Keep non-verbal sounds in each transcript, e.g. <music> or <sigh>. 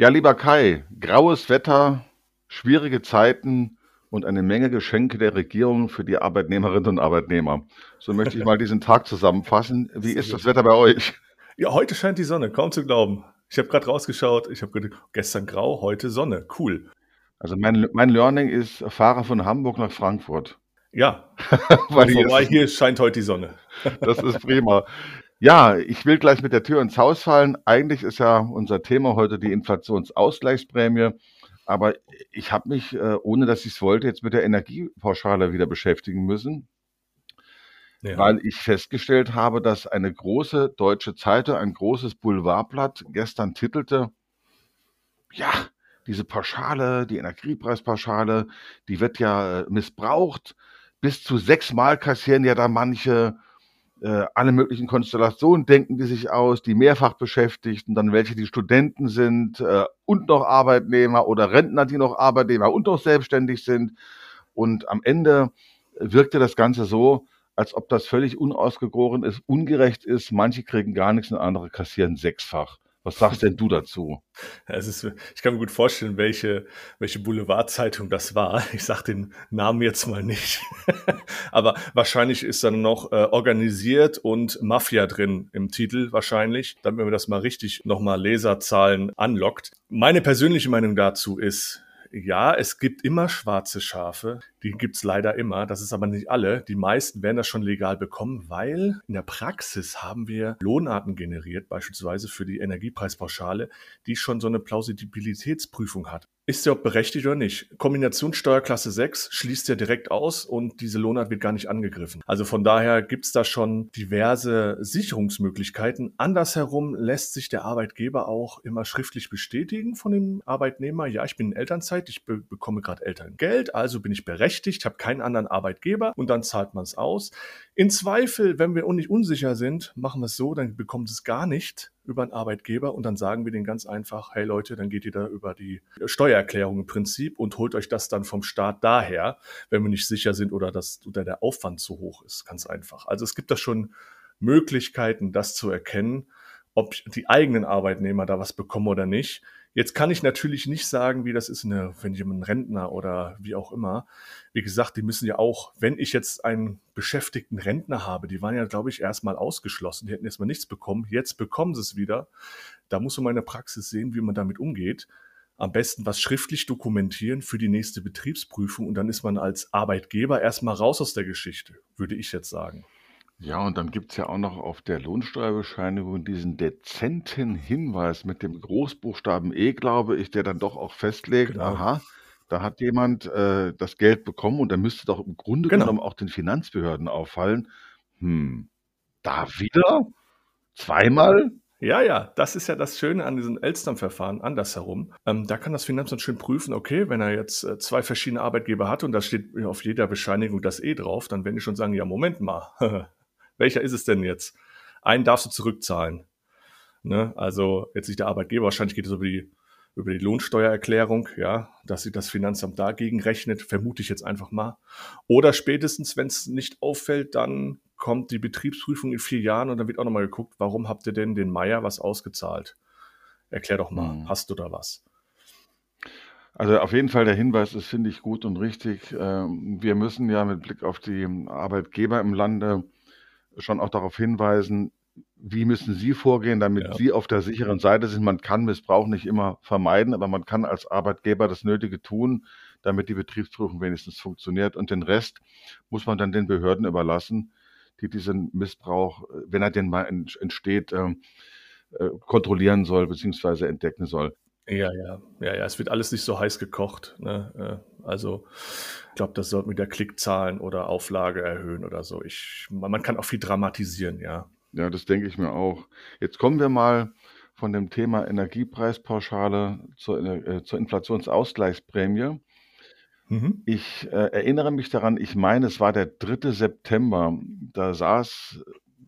Ja, lieber Kai, graues Wetter, schwierige Zeiten und eine Menge Geschenke der Regierung für die Arbeitnehmerinnen und Arbeitnehmer. So möchte ich mal diesen Tag zusammenfassen. Wie ist das Wetter bei euch? Ja, heute scheint die Sonne, kaum zu glauben. Ich habe gerade rausgeschaut, ich habe gestern grau, heute Sonne. Cool. Also mein, mein Learning ist, fahre von Hamburg nach Frankfurt. Ja, <laughs> weil vorbei, hier scheint heute die Sonne. das ist prima. Ja, ich will gleich mit der Tür ins Haus fallen. Eigentlich ist ja unser Thema heute die Inflationsausgleichsprämie. Aber ich habe mich, äh, ohne dass ich es wollte, jetzt mit der Energiepauschale wieder beschäftigen müssen, ja. weil ich festgestellt habe, dass eine große deutsche Zeitung, ein großes Boulevardblatt gestern titelte, ja, diese Pauschale, die Energiepreispauschale, die wird ja äh, missbraucht. Bis zu sechsmal kassieren ja da manche äh, alle möglichen Konstellationen denken die sich aus, die mehrfach Beschäftigten, dann welche die Studenten sind äh, und noch Arbeitnehmer oder Rentner, die noch Arbeitnehmer und noch selbstständig sind. Und am Ende wirkte das Ganze so, als ob das völlig unausgegoren ist, ungerecht ist. Manche kriegen gar nichts und andere kassieren sechsfach. Was sagst denn du dazu? Es ist, ich kann mir gut vorstellen, welche, welche Boulevardzeitung das war. <laughs> Ich sage den Namen jetzt mal nicht. <laughs> Aber wahrscheinlich ist dann noch äh, organisiert und Mafia drin im Titel wahrscheinlich, damit man das mal richtig nochmal Leserzahlen anlockt. Meine persönliche Meinung dazu ist, ja, es gibt immer schwarze Schafe. Die gibt's leider immer. Das ist aber nicht alle. Die meisten werden das schon legal bekommen, weil in der Praxis haben wir Lohnarten generiert, beispielsweise für die Energiepreispauschale, die schon so eine Plausibilitätsprüfung hat. Ist der berechtigt oder nicht? Kombinationssteuerklasse 6 schließt ja direkt aus und diese Lohnart wird gar nicht angegriffen. Also von daher gibt's da schon diverse Sicherungsmöglichkeiten. Andersherum lässt sich der Arbeitgeber auch immer schriftlich bestätigen von dem Arbeitnehmer. Ja, ich bin in Elternzeit, ich be bekomme gerade Elterngeld, also bin ich berechtigt, habe keinen anderen Arbeitgeber und dann zahlt man es aus. In Zweifel, wenn wir nicht unsicher sind, machen wir es so, dann bekommt es gar nicht über einen Arbeitgeber und dann sagen wir denen ganz einfach, hey Leute, dann geht ihr da über die Steuererklärung im Prinzip und holt euch das dann vom Staat daher, wenn wir nicht sicher sind oder, dass, oder der Aufwand zu hoch ist. Ganz einfach. Also es gibt da schon Möglichkeiten, das zu erkennen, ob die eigenen Arbeitnehmer da was bekommen oder nicht. Jetzt kann ich natürlich nicht sagen, wie das ist, eine, wenn jemand Rentner oder wie auch immer. Wie gesagt, die müssen ja auch, wenn ich jetzt einen beschäftigten Rentner habe, die waren ja, glaube ich, erstmal ausgeschlossen, die hätten erstmal nichts bekommen. Jetzt bekommen sie es wieder. Da muss man in der Praxis sehen, wie man damit umgeht. Am besten was schriftlich dokumentieren für die nächste Betriebsprüfung und dann ist man als Arbeitgeber erstmal raus aus der Geschichte, würde ich jetzt sagen. Ja, und dann gibt's ja auch noch auf der Lohnsteuerbescheinigung diesen dezenten Hinweis mit dem Großbuchstaben E, glaube ich, der dann doch auch festlegt, Genau. aha, da hat jemand äh, das Geld bekommen und da müsste doch im Grunde Genau. genommen auch den Finanzbehörden auffallen, hm, da wieder? Zweimal? Ja, ja, das ist ja das Schöne an diesem Elstern-Verfahren, andersherum. Ähm, da kann das Finanzamt schön prüfen, okay, wenn er jetzt äh, zwei verschiedene Arbeitgeber hat und da steht auf jeder Bescheinigung das E drauf, dann werden die schon sagen, ja, Moment mal, <laughs> welcher ist es denn jetzt? Einen darfst du zurückzahlen. Ne? Also jetzt nicht der Arbeitgeber, wahrscheinlich geht es über die, über die Lohnsteuererklärung, ja, dass sich das Finanzamt dagegen rechnet, vermute ich jetzt einfach mal. Oder spätestens, wenn es nicht auffällt, dann kommt die Betriebsprüfung in vier Jahren und dann wird auch nochmal geguckt, warum habt ihr denn den Meier was ausgezahlt? Erklär doch mal, hm. hast du da was? Also auf jeden Fall der Hinweis, das finde ich gut und richtig. Ähm, wir müssen ja mit Blick auf die Arbeitgeber im Lande schon auch darauf hinweisen, wie müssen Sie vorgehen, damit ja. Sie auf der sicheren Seite sind. Man kann Missbrauch nicht immer vermeiden, aber man kann als Arbeitgeber das Nötige tun, damit die Betriebsprüfung wenigstens funktioniert. Und den Rest muss man dann den Behörden überlassen, die diesen Missbrauch, wenn er denn mal entsteht, ähm, äh, kontrollieren soll bzw. entdecken soll. Ja, ja, ja, ja, es wird alles nicht so heiß gekocht. Ne? Äh, also ich glaube, das sollte mit der Klickzahlen oder Auflage erhöhen oder so. Ich, man kann auch viel dramatisieren, ja. Ja, das denke ich mir auch. Jetzt kommen wir mal von dem Thema Energiepreispauschale zur, äh, zur Inflationsausgleichsprämie. Mhm. Ich äh, erinnere mich daran, ich meine, es war der 3. September. Da saß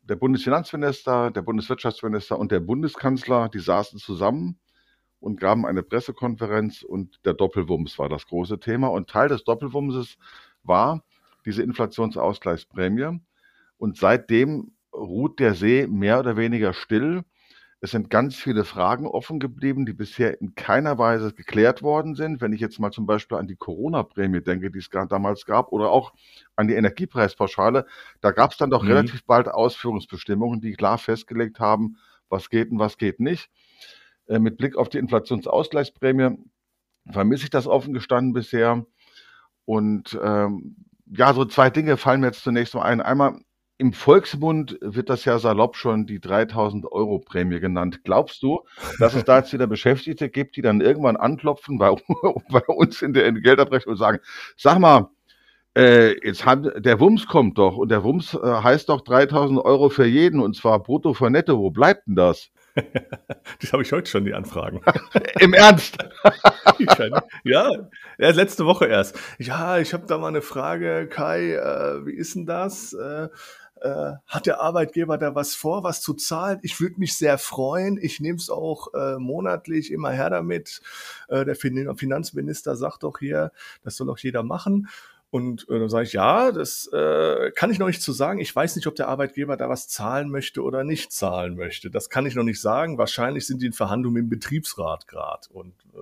der Bundesfinanzminister, der Bundeswirtschaftsminister und der Bundeskanzler, die saßen zusammen und gaben eine Pressekonferenz und der Doppelwumms war das große Thema. Und Teil des Doppelwumses war diese Inflationsausgleichsprämie. Und seitdem ruht der See mehr oder weniger still. Es sind ganz viele Fragen offen geblieben, die bisher in keiner Weise geklärt worden sind. Wenn ich jetzt mal zum Beispiel an die Corona-Prämie denke, die es damals gab, oder auch an die Energiepreispauschale, da gab es dann doch mhm. relativ bald Ausführungsbestimmungen, die klar festgelegt haben, was geht und was geht nicht. Äh, mit Blick auf die Inflationsausgleichsprämie vermisse ich das offen gestanden bisher. Und ähm, ja, so zwei Dinge fallen mir jetzt zunächst mal ein. Einmal im Volksmund wird das ja salopp schon die 3000 Euro Prämie genannt. Glaubst du, dass es da jetzt wieder Beschäftigte gibt, die dann irgendwann anklopfen bei, <laughs> bei uns in der Geldabrechnung und sagen, sag mal, äh, jetzt hat, der Wumms kommt doch und der Wumms äh, heißt doch 3000 Euro für jeden und zwar brutto für netto. Wo bleibt denn das? <laughs> das habe ich heute schon, die Anfragen. <laughs> Im Ernst? <laughs> ja, ja, letzte Woche erst. Ja, ich habe da mal eine Frage, Kai, äh, wie ist denn das? Äh, äh, hat der Arbeitgeber da was vor, was zu zahlen? Ich würde mich sehr freuen. Ich nehme es auch äh, monatlich immer her damit. Äh, der fin Finanzminister sagt doch hier, das soll auch jeder machen. Und äh, dann sage ich, ja, das äh, kann ich noch nicht zu sagen. Ich weiß nicht, ob der Arbeitgeber da was zahlen möchte oder nicht zahlen möchte. Das kann ich noch nicht sagen. Wahrscheinlich sind die in Verhandlungen im Betriebsrat gerade und äh,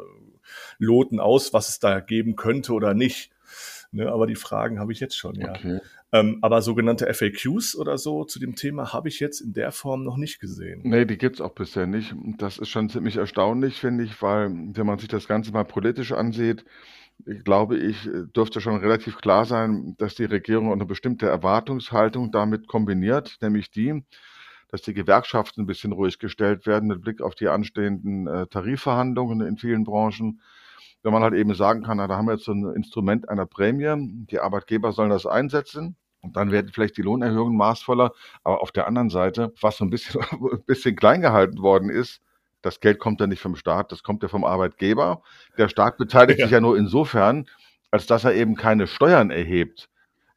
loten aus, was es da geben könnte oder nicht. Ne, aber die Fragen habe ich jetzt schon, ja. Okay. Ähm, aber sogenannte FAQs oder so zu dem Thema habe ich jetzt in der Form noch nicht gesehen. Nee, die gibt es auch bisher nicht. Das ist schon ziemlich erstaunlich, finde ich, weil wenn man sich das Ganze mal politisch ansieht, glaube ich, dürfte schon relativ klar sein, dass die Regierung eine bestimmte Erwartungshaltung damit kombiniert, nämlich die, dass die Gewerkschaften ein bisschen ruhig gestellt werden mit Blick auf die anstehenden äh, Tarifverhandlungen in vielen Branchen wenn man halt eben sagen kann, na, da haben wir jetzt so ein Instrument einer Prämie, die Arbeitgeber sollen das einsetzen. Und dann werden vielleicht die Lohnerhöhungen maßvoller. Aber auf der anderen Seite, was so ein bisschen, <laughs> ein bisschen klein gehalten worden ist, das Geld kommt ja nicht vom Staat, das kommt ja vom Arbeitgeber. Der Staat beteiligt <laughs> ja. sich ja nur insofern, als dass er eben keine Steuern erhebt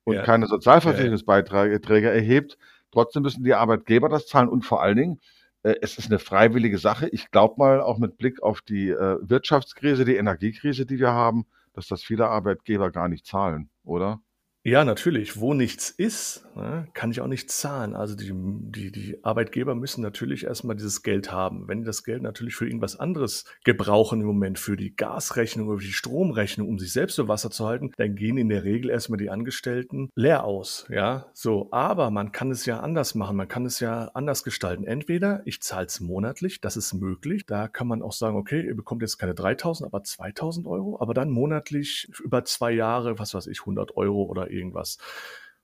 und ja. keine Sozialversicherungsbeiträge erhebt. Trotzdem müssen die Arbeitgeber das zahlen und vor allen Dingen, äh, es ist eine freiwillige Sache. Ich glaube mal, auch mit Blick auf die äh, Wirtschaftskrise, die Energiekrise, die wir haben, dass das viele Arbeitgeber gar nicht zahlen, oder? Ja, natürlich. Wo nichts ist, ne, kann ich auch nicht zahlen. Also die, die, die Arbeitgeber müssen natürlich erstmal dieses Geld haben. Wenn die das Geld natürlich für irgendwas anderes gebrauchen im Moment, für die Gasrechnung oder die Stromrechnung, um sich selbst so Wasser zu halten, dann gehen in der Regel erstmal die Angestellten leer aus. Ja, so. Aber man kann es ja anders machen. Man kann es ja anders gestalten. Entweder ich zahle es monatlich, das ist möglich. Da kann man auch sagen, okay, ihr bekommt jetzt keine 3000, aber 2000 Euro, aber dann monatlich über zwei Jahre, was weiß ich, 100 Euro oder irgendwas.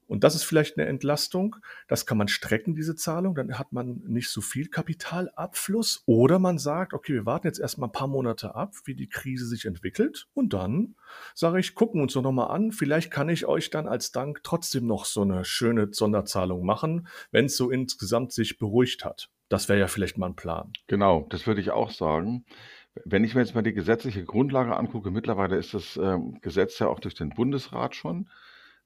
Und das ist vielleicht eine Entlastung. Das kann man strecken, diese Zahlung. Dann hat man nicht so viel Kapitalabfluss. Oder man sagt, okay, wir warten jetzt erstmal ein paar Monate ab, wie die Krise sich entwickelt. Und dann sage ich, gucken wir uns doch nochmal an. Vielleicht kann ich euch dann als Dank trotzdem noch so eine schöne Sonderzahlung machen, wenn es so insgesamt sich beruhigt hat. Das wäre ja vielleicht mal ein Plan. Genau, das würde ich auch sagen. Wenn ich mir jetzt mal die gesetzliche Grundlage angucke, mittlerweile ist das äh, Gesetz ja auch durch den Bundesrat schon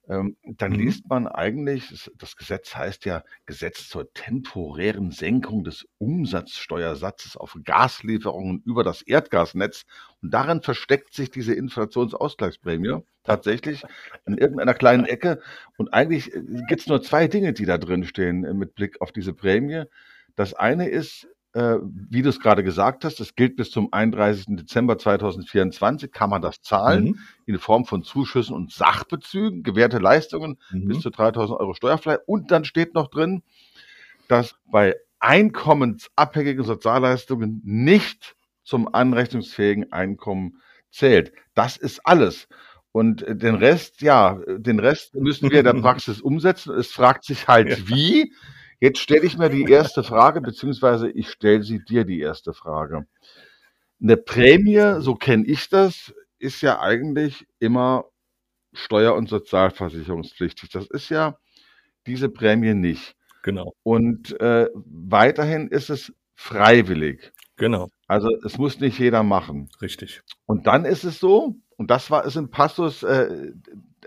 ähm, dann Mhm. liest man eigentlich, das Gesetz heißt ja Gesetz zur temporären Senkung des Umsatzsteuersatzes auf Gaslieferungen über das Erdgasnetz. Und darin versteckt sich diese Inflationsausgleichsprämie tatsächlich in irgendeiner kleinen Ecke. Und eigentlich äh, gibt es nur zwei Dinge, die da drin stehen äh, mit Blick auf diese Prämie. Das eine ist, äh, wie du es gerade gesagt hast, das gilt bis zum 31. Dezember 2024, kann man das zahlen mhm. in Form von Zuschüssen und Sachbezügen, gewährte Leistungen mhm. bis zu 3000 Euro steuerfrei. Und dann steht noch drin, dass bei einkommensabhängigen Sozialleistungen nicht zum anrechnungsfähigen Einkommen zählt. Das ist alles. Und äh, den Rest, ja, den Rest müssen wir in der <laughs> Praxis umsetzen. Es fragt sich halt, ja. wie. Jetzt stelle ich mir die erste Frage, beziehungsweise ich stelle sie dir die erste Frage. Eine Prämie, so kenne ich das, ist ja eigentlich immer steuer- und sozialversicherungspflichtig. Das ist ja diese Prämie nicht. Genau. Und äh, weiterhin ist es freiwillig. Genau. Also es muss nicht jeder machen. Richtig. Und dann ist es so, und das war ist ein Passus, äh,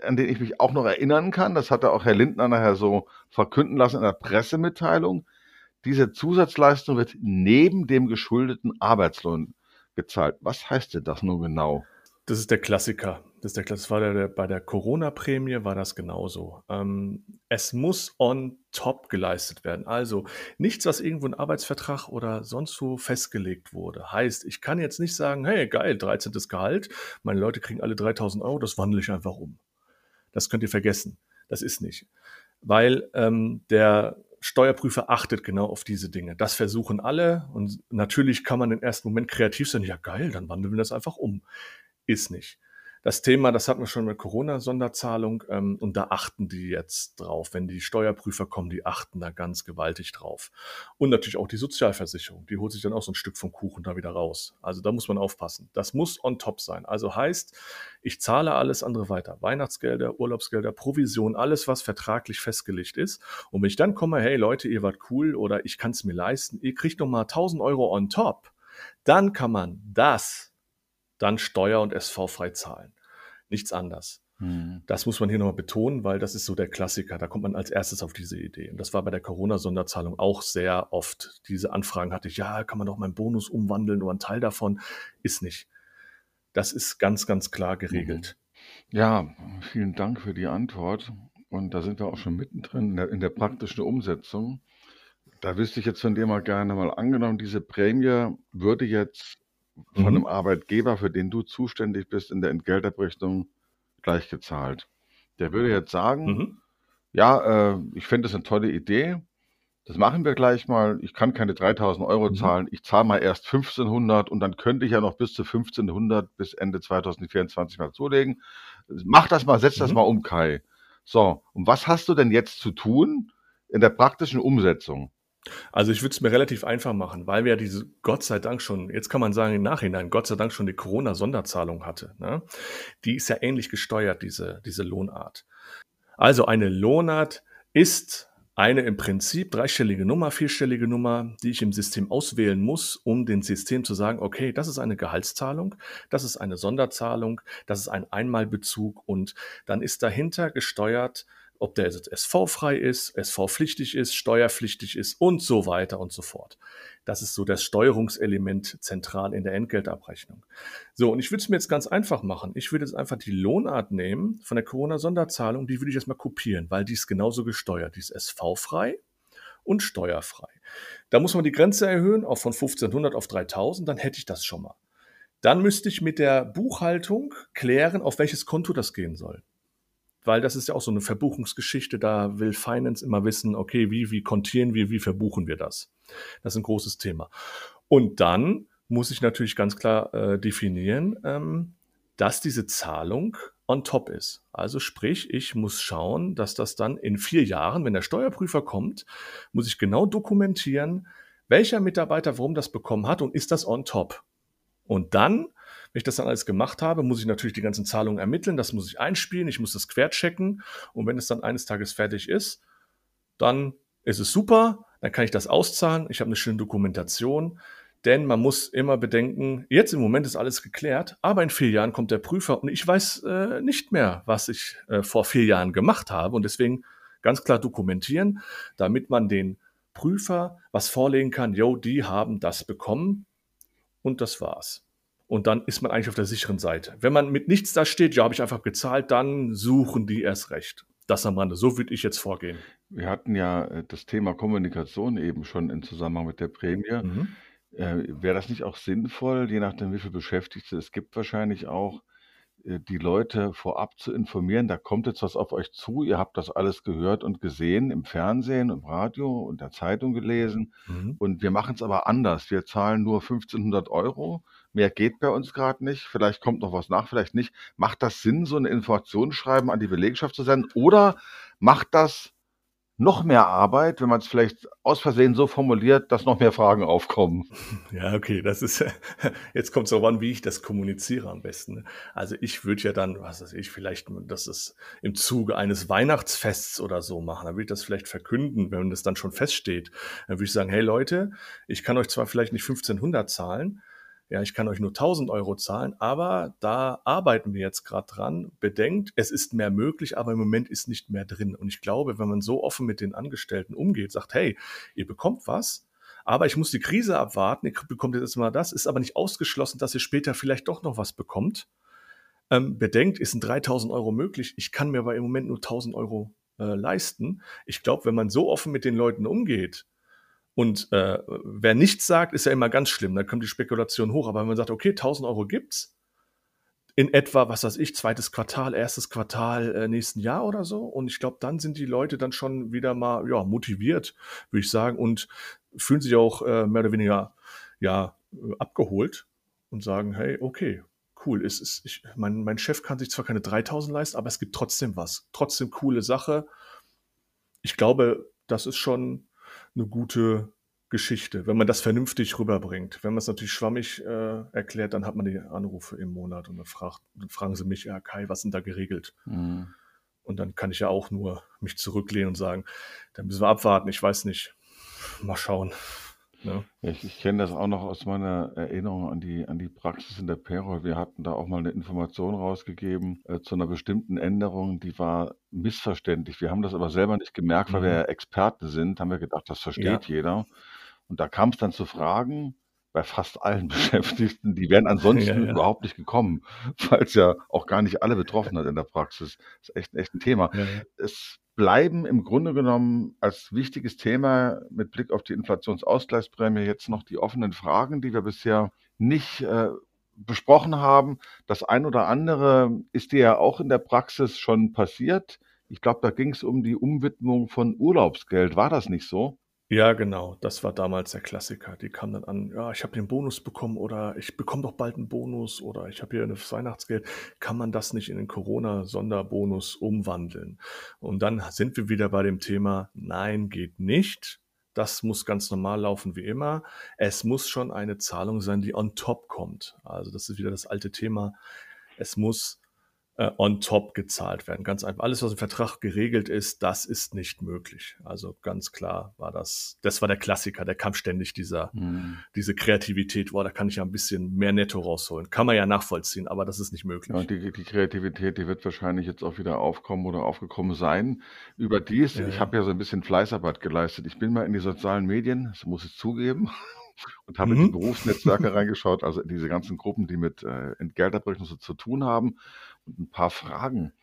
an den ich mich auch noch erinnern kann, das hat er auch Herr Lindner nachher so verkünden lassen in der Pressemitteilung, diese Zusatzleistung wird neben dem geschuldeten Arbeitslohn gezahlt. Was heißt denn das nun genau? Das ist der Klassiker. Das, ist der, das war der, bei der Corona-Prämie war das genauso. Ähm, es muss on top geleistet werden. Also nichts, was irgendwo in Arbeitsvertrag oder sonst wo festgelegt wurde. Heißt, ich kann jetzt nicht sagen, hey, geil, 13. Gehalt, meine Leute kriegen alle 3000 Euro, das wandle ich einfach um. Das könnt ihr vergessen. Das ist nicht. Weil ähm, der Steuerprüfer achtet genau auf diese Dinge. Das versuchen alle und natürlich kann man im ersten Moment kreativ sein. Ja, geil, dann wandeln wir das einfach um. Ist nicht das Thema, das hatten wir schon mit Corona-Sonderzahlung ähm, und da achten die jetzt drauf. Wenn die Steuerprüfer kommen, die achten da ganz gewaltig drauf. Und natürlich auch die Sozialversicherung, die holt sich dann auch so ein Stück vom Kuchen da wieder raus. Also da muss man aufpassen. Das muss on top sein. Also heißt, ich zahle alles andere weiter. Weihnachtsgelder, Urlaubsgelder, Provision, alles, was vertraglich festgelegt ist. Und wenn ich dann komme, hey Leute, ihr wart cool oder ich kann es mir leisten, ihr kriegt noch mal 1000 Euro on top, dann kann man das dann Steuer- und SV-frei zahlen. Nichts anders. Mhm. Das muss man hier nochmal betonen, weil das ist so der Klassiker. Da kommt man als erstes auf diese Idee. Und das war bei der Corona-Sonderzahlung auch sehr oft. Diese Anfragen hatte ich, ja, kann man doch meinen Bonus umwandeln oder ein Teil davon? Ist nicht. Das ist ganz, ganz klar geregelt. Mhm. Ja, vielen Dank für die Antwort. Und da sind wir auch schon mittendrin in der, in der praktischen Umsetzung. Da wüsste ich jetzt von dir mal gerne mal angenommen, diese Prämie würde jetzt von mhm. einem Arbeitgeber, für den du zuständig bist, in der Entgeltabrechnung gleichgezahlt. Der würde jetzt sagen, mhm. ja, äh, ich finde das eine tolle Idee. Das machen wir gleich mal. Ich kann keine 3000 Euro mhm. zahlen. Ich zahle mal erst 1500 und dann könnte ich ja noch bis zu 1500 bis Ende 2024 mal zulegen. Mach das mal, setz das mhm. mal um, Kai. So, und was hast du denn jetzt zu tun in der praktischen Umsetzung? Also ich würde es mir relativ einfach machen, weil wir ja diese, Gott sei Dank schon, jetzt kann man sagen im Nachhinein, Gott sei Dank schon die Corona-Sonderzahlung hatte. Ne? Die ist ja ähnlich gesteuert, diese, diese Lohnart. Also eine Lohnart ist eine im Prinzip dreistellige Nummer, vierstellige Nummer, die ich im System auswählen muss, um dem System zu sagen, okay, das ist eine Gehaltszahlung, das ist eine Sonderzahlung, das ist ein Einmalbezug und dann ist dahinter gesteuert, ob der jetzt SV-frei ist, SV-pflichtig ist, steuerpflichtig ist und so weiter und so fort. Das ist so das Steuerungselement zentral in der Entgeltabrechnung. So, und ich würde es mir jetzt ganz einfach machen. Ich würde jetzt einfach die Lohnart nehmen von der Corona-Sonderzahlung, die würde ich jetzt mal kopieren, weil die ist genauso gesteuert. Die ist SV-frei und steuerfrei. Da muss man die Grenze erhöhen, auch von 1500 auf 3000, dann hätte ich das schon mal. Dann müsste ich mit der Buchhaltung klären, auf welches Konto das gehen soll weil das ist ja auch so eine Verbuchungsgeschichte. Da will Finance immer wissen, okay, wie, wie kontieren wir, wie verbuchen wir das? Das ist ein großes Thema. Und dann muss ich natürlich ganz klar äh, definieren, ähm, dass diese Zahlung on top ist. Also sprich, ich muss schauen, dass das dann in vier Jahren, wenn der Steuerprüfer kommt, muss ich genau dokumentieren, welcher Mitarbeiter warum das bekommen hat und ist das on top. Und dann wenn ich das dann alles gemacht habe, muss ich natürlich die ganzen Zahlungen ermitteln, das muss ich einspielen, ich muss das querchecken. Und wenn es dann eines Tages fertig ist, dann ist es super, dann kann ich das auszahlen, ich habe eine schöne Dokumentation, denn man muss immer bedenken, jetzt im Moment ist alles geklärt, aber in vier Jahren kommt der Prüfer und ich weiß äh, nicht mehr, was ich äh, vor vier Jahren gemacht habe. Und deswegen ganz klar dokumentieren, damit man den Prüfer was vorlegen kann, yo, die haben das bekommen und das war's. Und dann ist man eigentlich auf der sicheren Seite. Wenn man mit nichts da steht, ja, habe ich einfach gezahlt, dann suchen die erst recht. Das am Rande. So würde ich jetzt vorgehen. Wir hatten ja äh, das Thema Kommunikation eben schon im Zusammenhang mit der Prämie. Mhm. Äh, Wäre das nicht auch sinnvoll, je nachdem, wie viele Beschäftigte es gibt, wahrscheinlich auch, die Leute vorab zu informieren, da kommt jetzt was auf euch zu, ihr habt das alles gehört und gesehen im Fernsehen, im Radio und der Zeitung gelesen Mhm. und wir machen es aber anders. Wir zahlen nur 1500 Euro, mehr geht bei uns gerade nicht, vielleicht kommt noch was nach, vielleicht nicht. Macht das Sinn, so eine Informationsschreiben an die Belegschaft zu senden oder macht das noch mehr Arbeit, wenn man es vielleicht aus Versehen so formuliert, dass noch mehr Fragen aufkommen. Ja, okay, das ist, <laughs> jetzt kommt es darauf an, wie ich das kommuniziere am besten. Ne? Also ich würde ja dann, was weiß ich, vielleicht, das ist im Zuge eines Weihnachtsfests oder so machen, dann würde ich das vielleicht verkünden, wenn das dann schon feststeht. Dann würde ich sagen, hey Leute, ich kann euch zwar vielleicht nicht 1500 zahlen, ja, ich kann euch nur 1000 Euro zahlen, aber da arbeiten wir jetzt gerade dran. Bedenkt, es ist mehr möglich, aber im Moment ist nicht mehr drin. Und ich glaube, wenn man so offen mit den Angestellten umgeht, sagt, hey, ihr bekommt was, aber ich muss die Krise abwarten, ihr bekommt jetzt mal das, ist aber nicht ausgeschlossen, dass ihr später vielleicht doch noch was bekommt. ähm, bedenkt, ist ein 3000 Euro möglich. Ich kann mir aber im Moment nur 1000 Euro äh, leisten. Ich glaube, wenn man so offen mit den Leuten umgeht, und äh, wer nichts sagt, ist ja immer ganz schlimm. Da kommt die Spekulation hoch. Aber wenn man sagt, okay, 1000 Euro gibt's, in etwa, was weiß ich, zweites Quartal, erstes Quartal äh, nächsten Jahr oder so. Und ich glaube, dann sind die Leute dann schon wieder mal ja, motiviert, würde ich sagen, und fühlen sich auch äh, mehr oder weniger ja, abgeholt und sagen, hey, okay, cool. Es ist, ich, mein, mein Chef kann sich zwar keine 3000 leisten, aber es gibt trotzdem was. Trotzdem coole Sache. Ich glaube, das ist schon eine gute Geschichte, wenn man das vernünftig rüberbringt. Wenn man es natürlich schwammig äh, erklärt, dann hat man die Anrufe im Monat und dann, fragt, dann fragen sie mich, ja Kai, was sind da geregelt? Mhm. Und dann kann ich ja auch nur mich zurücklehnen und sagen, dann müssen wir abwarten, ich weiß nicht. Mal schauen. Ja. Ich, ich kenne das auch noch aus meiner Erinnerung an die, an die Praxis in der Payroll. Wir hatten da auch mal eine Information rausgegeben äh, zu einer bestimmten Änderung, die war missverständlich. Wir haben das aber selber nicht gemerkt, weil mhm. wir ja Experten sind, haben wir gedacht, das versteht ja. jeder. Und da kam es dann zu Fragen bei fast allen <laughs> Beschäftigten, die wären ansonsten ja, ja. überhaupt nicht gekommen, <laughs> weil es ja auch gar nicht alle betroffen hat in der Praxis. Das ist echt, echt ein Thema. Ja, es bleiben im Grunde genommen als wichtiges Thema mit Blick auf die Inflationsausgleichsprämie jetzt noch die offenen Fragen, die wir bisher nicht äh, besprochen haben. Das ein oder andere ist dir ja auch in der Praxis schon passiert. Ich glaube, da ging es um die Umwidmung von Urlaubsgeld. War das nicht so? Ja, genau. Das war damals der Klassiker. Die kamen dann an, ja, ich habe den Bonus bekommen oder ich bekomme doch bald einen Bonus oder ich habe hier ein Weihnachtsgeld. Kann man das nicht in den Corona-Sonderbonus umwandeln? Und dann sind wir wieder bei dem Thema, nein, geht nicht. Das muss ganz normal laufen wie immer. Es muss schon eine Zahlung sein, die on top kommt. Also das ist wieder das alte Thema. Es muss äh, on top gezahlt werden. Ganz einfach. Alles, was im Vertrag geregelt ist, das ist nicht möglich. Also ganz klar war das, das war der Klassiker, der kam ständig dieser, mhm. diese Kreativität, boah, da kann ich ja ein bisschen mehr netto rausholen. Kann man ja nachvollziehen, aber das ist nicht möglich. Ja, die, die Kreativität, die wird wahrscheinlich jetzt auch wieder aufkommen oder aufgekommen sein. Überdies, ja, ich habe ja so ein bisschen Fleißarbeit geleistet. Ich bin mal in die sozialen Medien, das muss ich zugeben, <laughs> und habe mhm. in die Berufsnetzwerke reingeschaut, also diese ganzen Gruppen, die mit äh, Entgelterbrechung so zu tun haben ein paar Fragen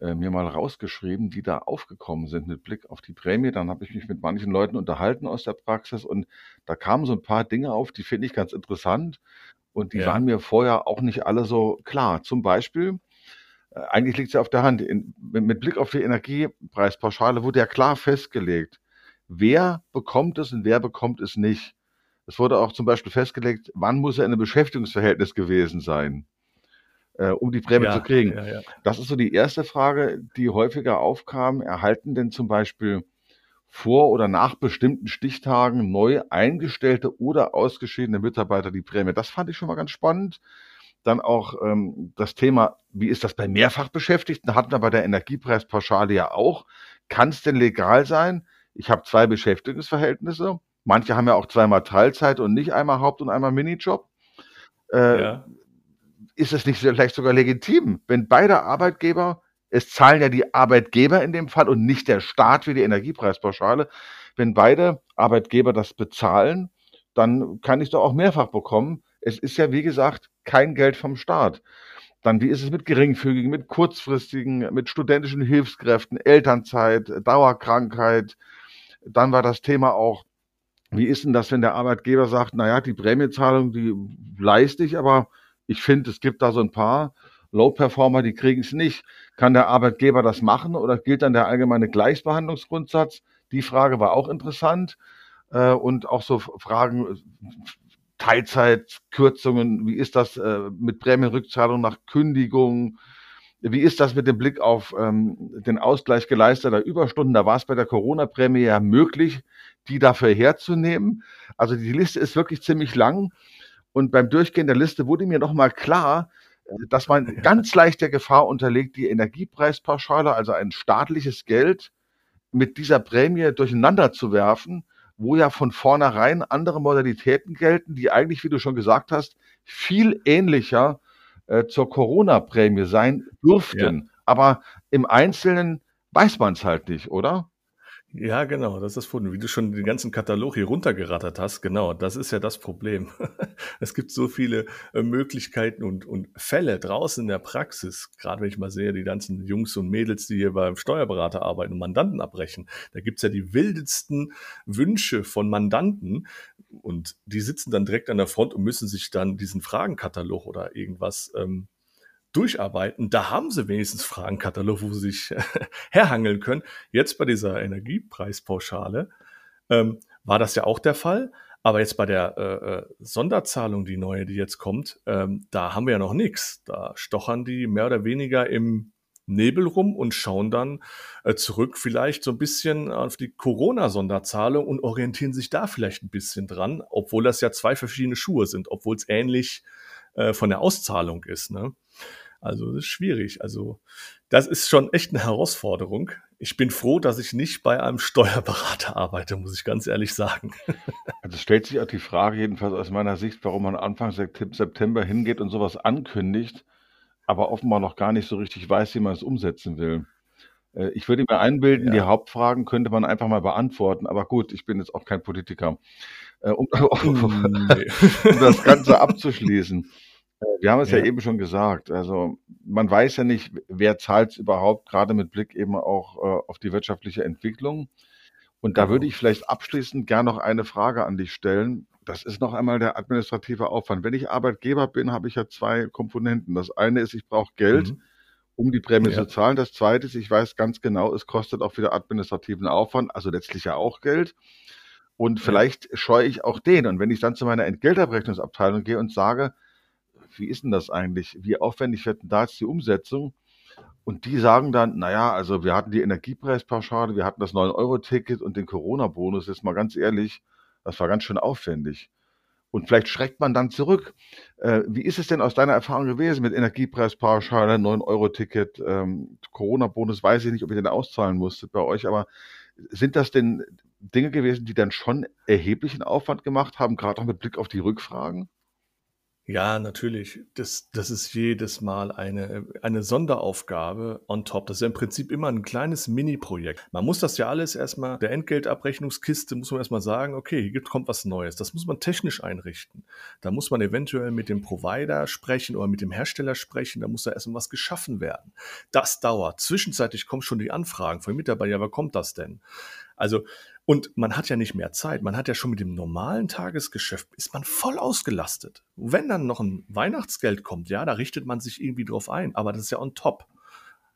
äh, mir mal rausgeschrieben, die da aufgekommen sind mit Blick auf die Prämie. Dann habe ich mich mit manchen Leuten unterhalten aus der Praxis und da kamen so ein paar Dinge auf, die finde ich ganz interessant und die ja. waren mir vorher auch nicht alle so klar. Zum Beispiel, äh, eigentlich liegt es ja auf der Hand, in, mit Blick auf die Energiepreispauschale wurde ja klar festgelegt, wer bekommt es und wer bekommt es nicht. Es wurde auch zum Beispiel festgelegt, wann muss er in einem Beschäftigungsverhältnis gewesen sein, äh, um die Prämie ja, zu kriegen. Ja, ja. Das ist so die erste Frage, die häufiger aufkam. Erhalten denn zum Beispiel vor oder nach bestimmten Stichtagen neu eingestellte oder ausgeschiedene Mitarbeiter die Prämie? Das fand ich schon mal ganz spannend. Dann auch ähm, das Thema, wie ist das bei Mehrfachbeschäftigten? Hatten wir bei der Energiepreispauschale ja auch. Kann es denn legal sein? Ich habe zwei Beschäftigungsverhältnisse Manche haben ja auch zweimal Teilzeit und nicht einmal Haupt- und einmal Minijob. Äh, ja. Ist es nicht vielleicht sogar legitim, wenn beide Arbeitgeber, es zahlen ja die Arbeitgeber in dem Fall und nicht der Staat wie die Energiepreispauschale, wenn beide Arbeitgeber das bezahlen, dann kann ich doch auch mehrfach bekommen. Es ist ja, wie gesagt, kein Geld vom Staat. Dann, wie ist es mit geringfügigen, mit kurzfristigen, mit studentischen Hilfskräften, Elternzeit, Dauerkrankheit? Dann war das Thema auch wie ist denn das, wenn der Arbeitgeber sagt, naja, die Prämiezahlung, die leiste ich, aber ich finde, es gibt da so ein paar Low-Performer, die kriegen es nicht. Kann der Arbeitgeber das machen oder gilt dann der allgemeine Gleichbehandlungsgrundsatz? Die Frage war auch interessant. Äh, und auch so Fragen, Teilzeitkürzungen, wie ist das äh, mit Prämienrückzahlung nach Kündigung? Wie ist das mit dem Blick auf ähm, den Ausgleich geleisteter Überstunden? Da war es bei der Corona-Prämie ja möglich, die dafür herzunehmen. Also die Liste ist wirklich ziemlich lang. Und beim Durchgehen der Liste wurde mir nochmal klar, äh, dass man ganz leicht der Gefahr unterlegt, die Energiepreispauschale, also ein staatliches Geld, mit dieser Prämie durcheinander zu werfen, wo ja von vornherein andere Modalitäten gelten, die eigentlich, wie du schon gesagt hast, viel ähnlicher äh, zur Corona-Prämie sein dürften. Ja. Aber im Einzelnen weiß man es halt nicht, oder? Ja, genau, das ist das Problem. Wie du schon den ganzen Katalog hier runtergerattert hast, genau, das ist ja das Problem. <laughs> es gibt so viele äh, Möglichkeiten und, und Fälle draußen in der Praxis, gerade wenn ich mal sehe, die ganzen Jungs und Mädels, die hier beim Steuerberater arbeiten und Mandanten abbrechen, da gibt's ja die wildesten Wünsche von Mandanten und die sitzen dann direkt an der Front und müssen sich dann diesen Fragenkatalog oder irgendwas ähm, durcharbeiten. Da haben sie wenigstens Fragenkatalog, wo sie sich <laughs> herhangeln können. Jetzt bei dieser Energiepreispauschale ähm, war das ja auch der Fall. Aber jetzt bei der äh, äh, Sonderzahlung, die neue, die jetzt kommt, ähm, da haben wir ja noch nichts. Da stochern die mehr oder weniger im Nebel rum und schauen dann äh, zurück vielleicht so ein bisschen auf die Corona-Sonderzahlung und orientieren sich da vielleicht ein bisschen dran, obwohl das ja zwei verschiedene Schuhe sind, obwohl es ähnlich äh, von der Auszahlung ist. Ne? Also das ist schwierig. Also das ist schon echt eine Herausforderung. Ich bin froh, dass ich nicht bei einem Steuerberater arbeite, muss ich ganz ehrlich sagen. Also stellt sich auch die Frage, jedenfalls aus meiner Sicht, warum man Anfang September hingeht und sowas ankündigt, aber offenbar noch gar nicht so richtig weiß, wie man es umsetzen will. Äh, ich würde mir einbilden, ja. die Hauptfragen könnte man einfach mal beantworten, aber gut, ich bin jetzt auch kein Politiker. Äh, um, <laughs> um, nee. um das Ganze abzuschließen. Wir haben es ja. ja eben schon gesagt. Also man weiß ja nicht, wer zahlt es überhaupt, gerade mit Blick eben auch äh, auf die wirtschaftliche Entwicklung. Und da würde genau. ich vielleicht abschließend gern noch eine Frage an dich stellen. Das ist noch einmal der administrative Aufwand. Wenn ich Arbeitgeber bin, habe ich ja zwei Komponenten. Das eine ist, ich brauche Geld, mhm. um die Prämie ja. zu zahlen. Das zweite ist, ich weiß ganz genau, es kostet auch wieder administrativen Aufwand, also letztlich ja auch Geld. Und vielleicht scheue ich auch den. Und wenn ich dann zu meiner Entgeltabrechnungsabteilung gehe und sage, wie ist denn das eigentlich? Wie aufwendig wird denn da jetzt die Umsetzung? Und die sagen dann, naja, also wir hatten die Energiepreispauschale, wir hatten das 9-Euro-Ticket und den Corona-Bonus, jetzt mal ganz ehrlich, das war ganz schön aufwendig. Und vielleicht schreckt man dann zurück. Äh, wie ist es denn aus deiner Erfahrung gewesen mit Energiepreispauschale, 9-Euro-Ticket, ähm, Corona-Bonus, weiß ich nicht, ob ihr den auszahlen musstet bei euch, aber sind das denn Dinge gewesen, die dann schon erheblichen Aufwand gemacht haben, gerade auch mit Blick auf die Rückfragen? Ja, natürlich. Das, das ist jedes Mal eine, eine Sonderaufgabe on top. Das ist ja im Prinzip immer ein kleines Mini-Projekt. Man muss das ja alles erstmal, der Entgeltabrechnungskiste muss man erstmal sagen, okay, hier kommt was Neues. Das muss man technisch einrichten. Da muss man eventuell mit dem Provider sprechen oder mit dem Hersteller sprechen. Da muss da erstmal was geschaffen werden. Das dauert. Zwischenzeitlich kommen schon die Anfragen von Mitarbeitern, ja, wer kommt das denn? Also und man hat ja nicht mehr Zeit. Man hat ja schon mit dem normalen Tagesgeschäft, ist man voll ausgelastet. wenn dann noch ein Weihnachtsgeld kommt, ja, da richtet man sich irgendwie drauf ein. Aber das ist ja on top.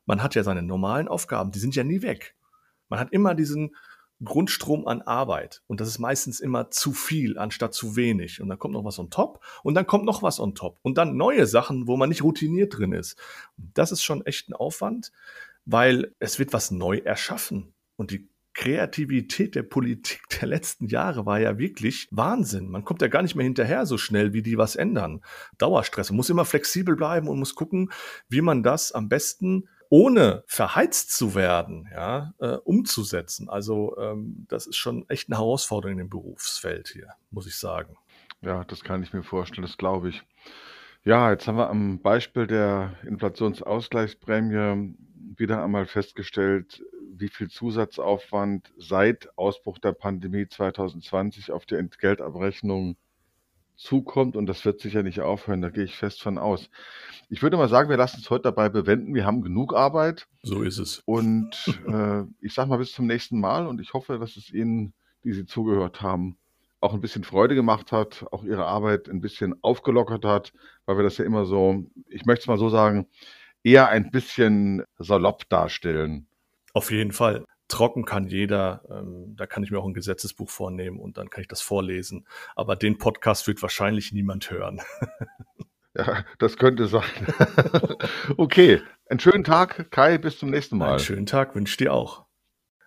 Man hat ja seine normalen Aufgaben, die sind ja nie weg. Man hat immer diesen Grundstrom an Arbeit. Und das ist meistens immer zu viel anstatt zu wenig. Und dann kommt noch was on top und dann kommt noch was on top. Und dann neue Sachen, wo man nicht routiniert drin ist. Das ist schon echt ein Aufwand, weil es wird was neu erschaffen. Und die Kreativität der Politik <laughs> der letzten Jahre war ja wirklich Wahnsinn. Man kommt ja gar nicht mehr hinterher so schnell, wie die was ändern. Dauerstress. Man muss immer flexibel bleiben und muss gucken, wie man das am besten ohne verheizt zu werden, ja, äh, umzusetzen. Also ähm, das ist schon echt eine Herausforderung dem Berufsfeld hier, muss ich sagen. Ja, das kann ich mir vorstellen, das glaube ich. Ja, jetzt haben wir am Beispiel der Inflationsausgleichsprämie wieder einmal festgestellt, wie viel Zusatzaufwand seit Ausbruch der Pandemie 2020 auf die Entgeltabrechnung zukommt und das wird sicher nicht aufhören, da gehe ich fest von aus. Ich würde mal sagen, wir lassen es heute dabei bewenden. Wir haben genug Arbeit. So ist es. Und <laughs> äh, ich sage mal bis zum nächsten Mal und ich hoffe, dass es Ihnen, die Sie zugehört haben, auch ein bisschen Freude gemacht hat, auch Ihre Arbeit ein bisschen aufgelockert hat, weil wir das ja immer so, ich möchte es mal so sagen, eher ein bisschen salopp darstellen. Auf jeden Fall. Trocken kann jeder, ähm, da kann ich mir auch ein Gesetzesbuch vornehmen und dann kann ich das vorlesen. Aber den Podcast wird wahrscheinlich niemand hören. <laughs> ja, das könnte sein. <laughs> okay, einen schönen Tag, Kai, bis zum nächsten Mal. Einen schönen Tag wünsche ich dir auch.